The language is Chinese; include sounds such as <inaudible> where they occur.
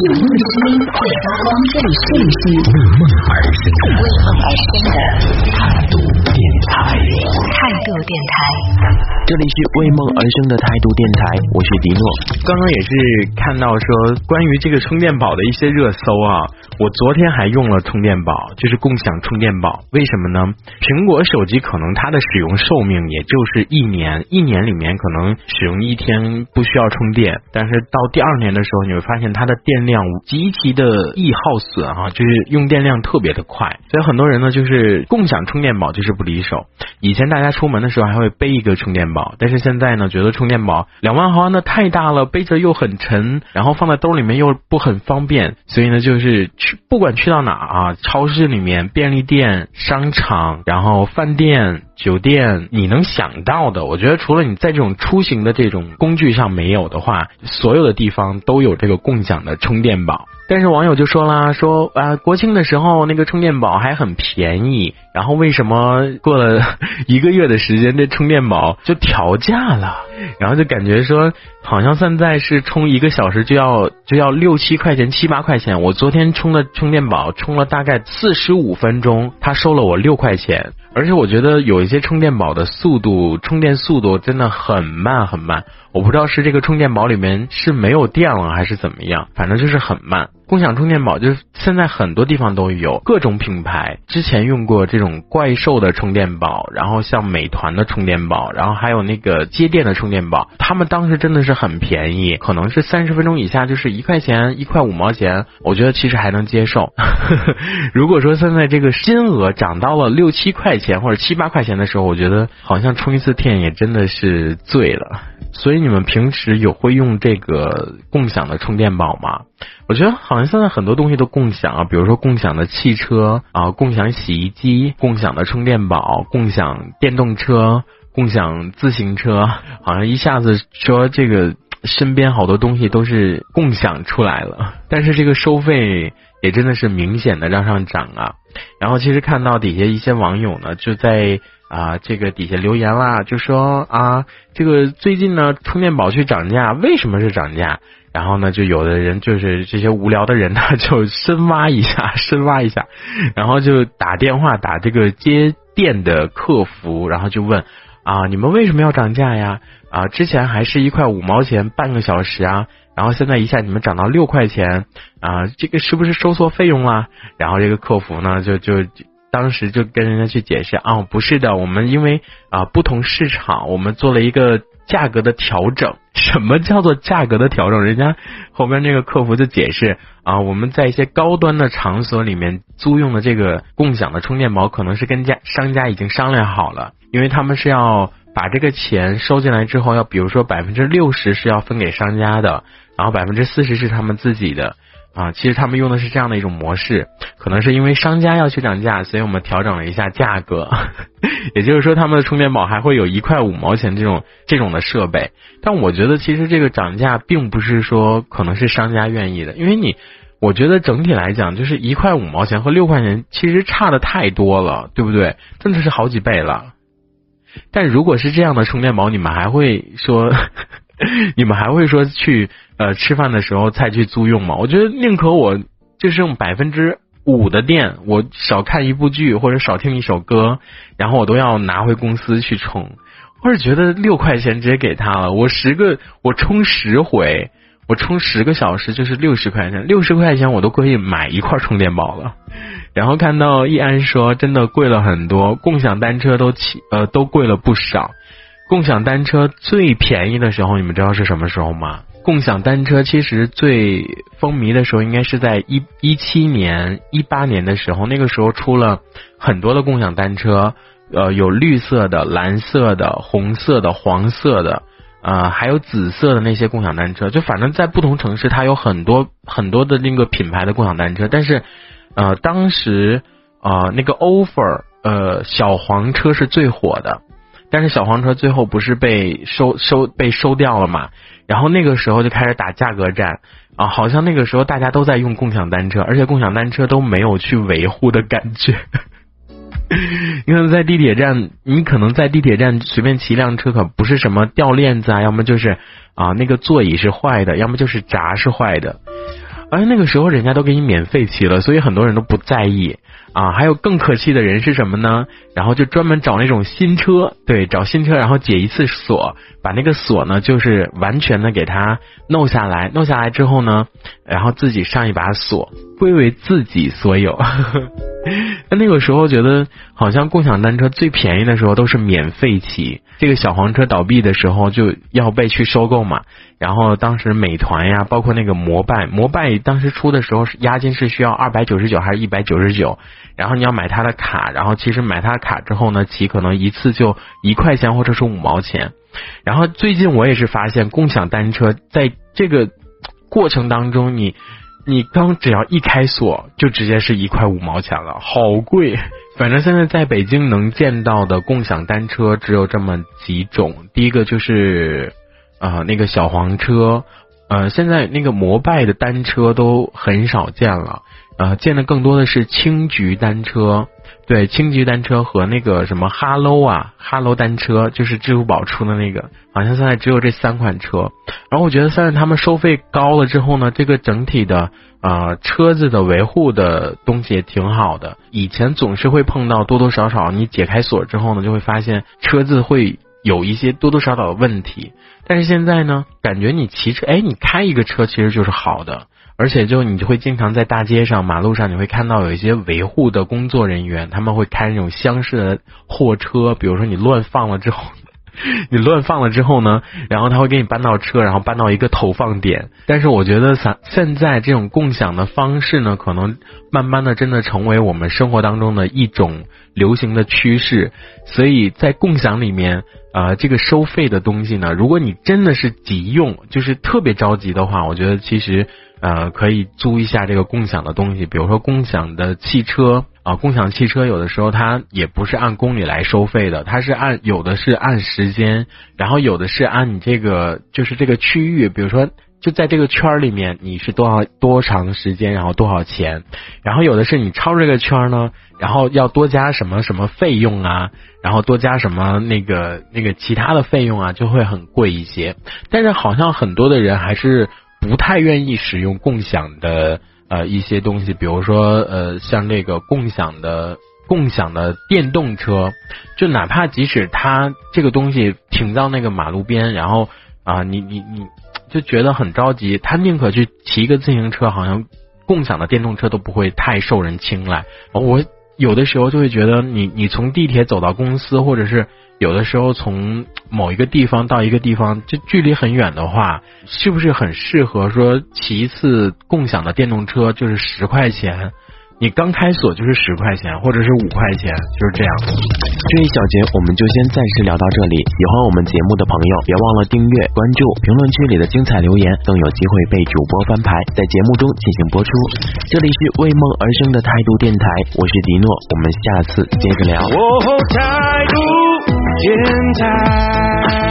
有梦的声音会发光，这里是为梦而生的？为梦而生的态度电台，态度电台。这里是为梦而生的态度电台，我是迪诺。刚刚也是看到说关于这个充电宝的一些热搜啊，我昨天还用了充电宝，就是共享充电宝。为什么呢？苹果手机可能它的使用寿命也就是一年，一年里面可能使用一天不需要充电，但是到第二年的时候，你会发现它的电量极其的易耗损啊，就是用电量特别的快。所以很多人呢，就是共享充电宝就是不离手。以前大家出门的时候还会背一个充电宝。但是现在呢，觉得充电宝两万毫安的太大了，背着又很沉，然后放在兜里面又不很方便，所以呢，就是去不管去到哪啊，超市里面、便利店、商场，然后饭店、酒店，你能想到的，我觉得除了你在这种出行的这种工具上没有的话，所有的地方都有这个共享的充电宝。但是网友就说啦，说啊，国庆的时候那个充电宝还很便宜，然后为什么过了 <laughs> 一个月的时间，这充电宝就调价了？然后就感觉说，好像现在是充一个小时就要就要六七块钱、七八块钱。我昨天充的充电宝充了大概四十五分钟，他收了我六块钱。而且我觉得有一些充电宝的速度，充电速度真的很慢很慢。我不知道是这个充电宝里面是没有电了还是怎么样，反正就是很慢。共享充电宝就是现在很多地方都有各种品牌，之前用过这种怪兽的充电宝，然后像美团的充电宝，然后还有那个接电的充电宝，他们当时真的是很便宜，可能是三十分钟以下就是一块钱、一块五毛钱，我觉得其实还能接受。<laughs> 如果说现在这个金额涨到了六七块钱或者七八块钱的时候，我觉得好像充一次电也真的是醉了。所以你们平时有会用这个共享的充电宝吗？我觉得好像现在很多东西都共享啊，比如说共享的汽车啊，共享洗衣机，共享的充电宝，共享电动车，共享自行车，好像一下子说这个身边好多东西都是共享出来了，但是这个收费也真的是明显的让上涨啊。然后其实看到底下一些网友呢，就在。啊，这个底下留言啦，就说啊，这个最近呢，充电宝去涨价，为什么是涨价？然后呢，就有的人就是这些无聊的人呢，<laughs> 就深挖一下，深挖一下，然后就打电话打这个接电的客服，然后就问啊，你们为什么要涨价呀？啊，之前还是一块五毛钱半个小时啊，然后现在一下你们涨到六块钱啊，这个是不是收错费用了？然后这个客服呢，就就。当时就跟人家去解释啊，不是的，我们因为啊不同市场，我们做了一个价格的调整。<laughs> 什么叫做价格的调整？人家后边那个客服就解释啊，我们在一些高端的场所里面租用的这个共享的充电宝，可能是跟家商家已经商量好了，因为他们是要把这个钱收进来之后，要比如说百分之六十是要分给商家的，然后百分之四十是他们自己的。啊，其实他们用的是这样的一种模式，可能是因为商家要去涨价，所以我们调整了一下价格。<laughs> 也就是说，他们的充电宝还会有一块五毛钱这种这种的设备。但我觉得，其实这个涨价并不是说可能是商家愿意的，因为你，我觉得整体来讲，就是一块五毛钱和六块钱其实差的太多了，对不对？真的是好几倍了。但如果是这样的充电宝，你们还会说？<laughs> 你们还会说去呃吃饭的时候再去租用吗？我觉得宁可我就是用百分之五的电，我少看一部剧或者少听一首歌，然后我都要拿回公司去充。或者觉得六块钱直接给他了，我十个我充十回，我充十个小时就是六十块钱，六十块钱我都可以买一块充电宝了。然后看到易安说真的贵了很多，共享单车都起呃都贵了不少。共享单车最便宜的时候，你们知道是什么时候吗？共享单车其实最风靡的时候，应该是在一一七年、一八年的时候。那个时候出了很多的共享单车，呃，有绿色的、蓝色的、红色的、黄色的，呃，还有紫色的那些共享单车。就反正在不同城市，它有很多很多的那个品牌的共享单车。但是，呃，当时呃那个 offer，呃，小黄车是最火的。但是小黄车最后不是被收收被收掉了嘛？然后那个时候就开始打价格战啊，好像那个时候大家都在用共享单车，而且共享单车都没有去维护的感觉。<laughs> 因为在地铁站，你可能在地铁站随便骑一辆车，可不是什么掉链子啊，要么就是啊那个座椅是坏的，要么就是闸是坏的。而且那个时候人家都给你免费骑了，所以很多人都不在意啊。还有更可气的人是什么呢？然后就专门找那种新车，对，找新车，然后解一次锁，把那个锁呢，就是完全的给它弄下来，弄下来之后呢，然后自己上一把锁，归为自己所有。那 <laughs> 那个时候觉得，好像共享单车最便宜的时候都是免费骑。这个小黄车倒闭的时候就要被去收购嘛。然后当时美团呀，包括那个摩拜，摩拜当时出的时候是押金是需要二百九十九还是一百九十九？然后你要买他的卡，然后其实买他的卡之后呢，骑可能一次就一块钱或者是五毛钱。然后最近我也是发现，共享单车在这个过程当中，你。你刚只要一开锁，就直接是一块五毛钱了，好贵。<laughs> 反正现在在北京能见到的共享单车只有这么几种，第一个就是啊那个小黄车，呃现在那个摩拜的单车都很少见了，呃见的更多的是青桔单车。对，轻骑单车和那个什么哈喽啊，哈喽单车，就是支付宝出的那个，好像现在只有这三款车。然后我觉得，虽然他们收费高了之后呢，这个整体的呃车子的维护的东西也挺好的。以前总是会碰到多多少少，你解开锁之后呢，就会发现车子会有一些多多少少的问题。但是现在呢，感觉你骑车，哎，你开一个车其实就是好的。而且就你就会经常在大街上、马路上，你会看到有一些维护的工作人员，他们会开那种厢式的货车，比如说你乱放了之后，<laughs> 你乱放了之后呢，然后他会给你搬到车，然后搬到一个投放点。但是我觉得现现在这种共享的方式呢，可能慢慢的真的成为我们生活当中的一种流行的趋势。所以在共享里面，呃，这个收费的东西呢，如果你真的是急用，就是特别着急的话，我觉得其实。呃，可以租一下这个共享的东西，比如说共享的汽车啊，共享汽车有的时候它也不是按公里来收费的，它是按有的是按时间，然后有的是按你这个就是这个区域，比如说就在这个圈里面你是多少多长时间，然后多少钱，然后有的是你超这个圈呢，然后要多加什么什么费用啊，然后多加什么那个那个其他的费用啊，就会很贵一些，但是好像很多的人还是。不太愿意使用共享的呃一些东西，比如说呃像那个共享的共享的电动车，就哪怕即使它这个东西停到那个马路边，然后啊你你你就觉得很着急，他宁可去骑一个自行车，好像共享的电动车都不会太受人青睐。我有的时候就会觉得，你你从地铁走到公司，或者是。有的时候从某一个地方到一个地方，就距离很远的话，是不是很适合说骑一次共享的电动车？就是十块钱。你刚开锁就是十块钱，或者是五块钱，就是这样。这一小节我们就先暂时聊到这里。喜欢我们节目的朋友，别忘了订阅、关注，评论区里的精彩留言更有机会被主播翻牌，在节目中进行播出。这里是为梦而生的态度电台，我是迪诺，我们下次接着聊。态度天台。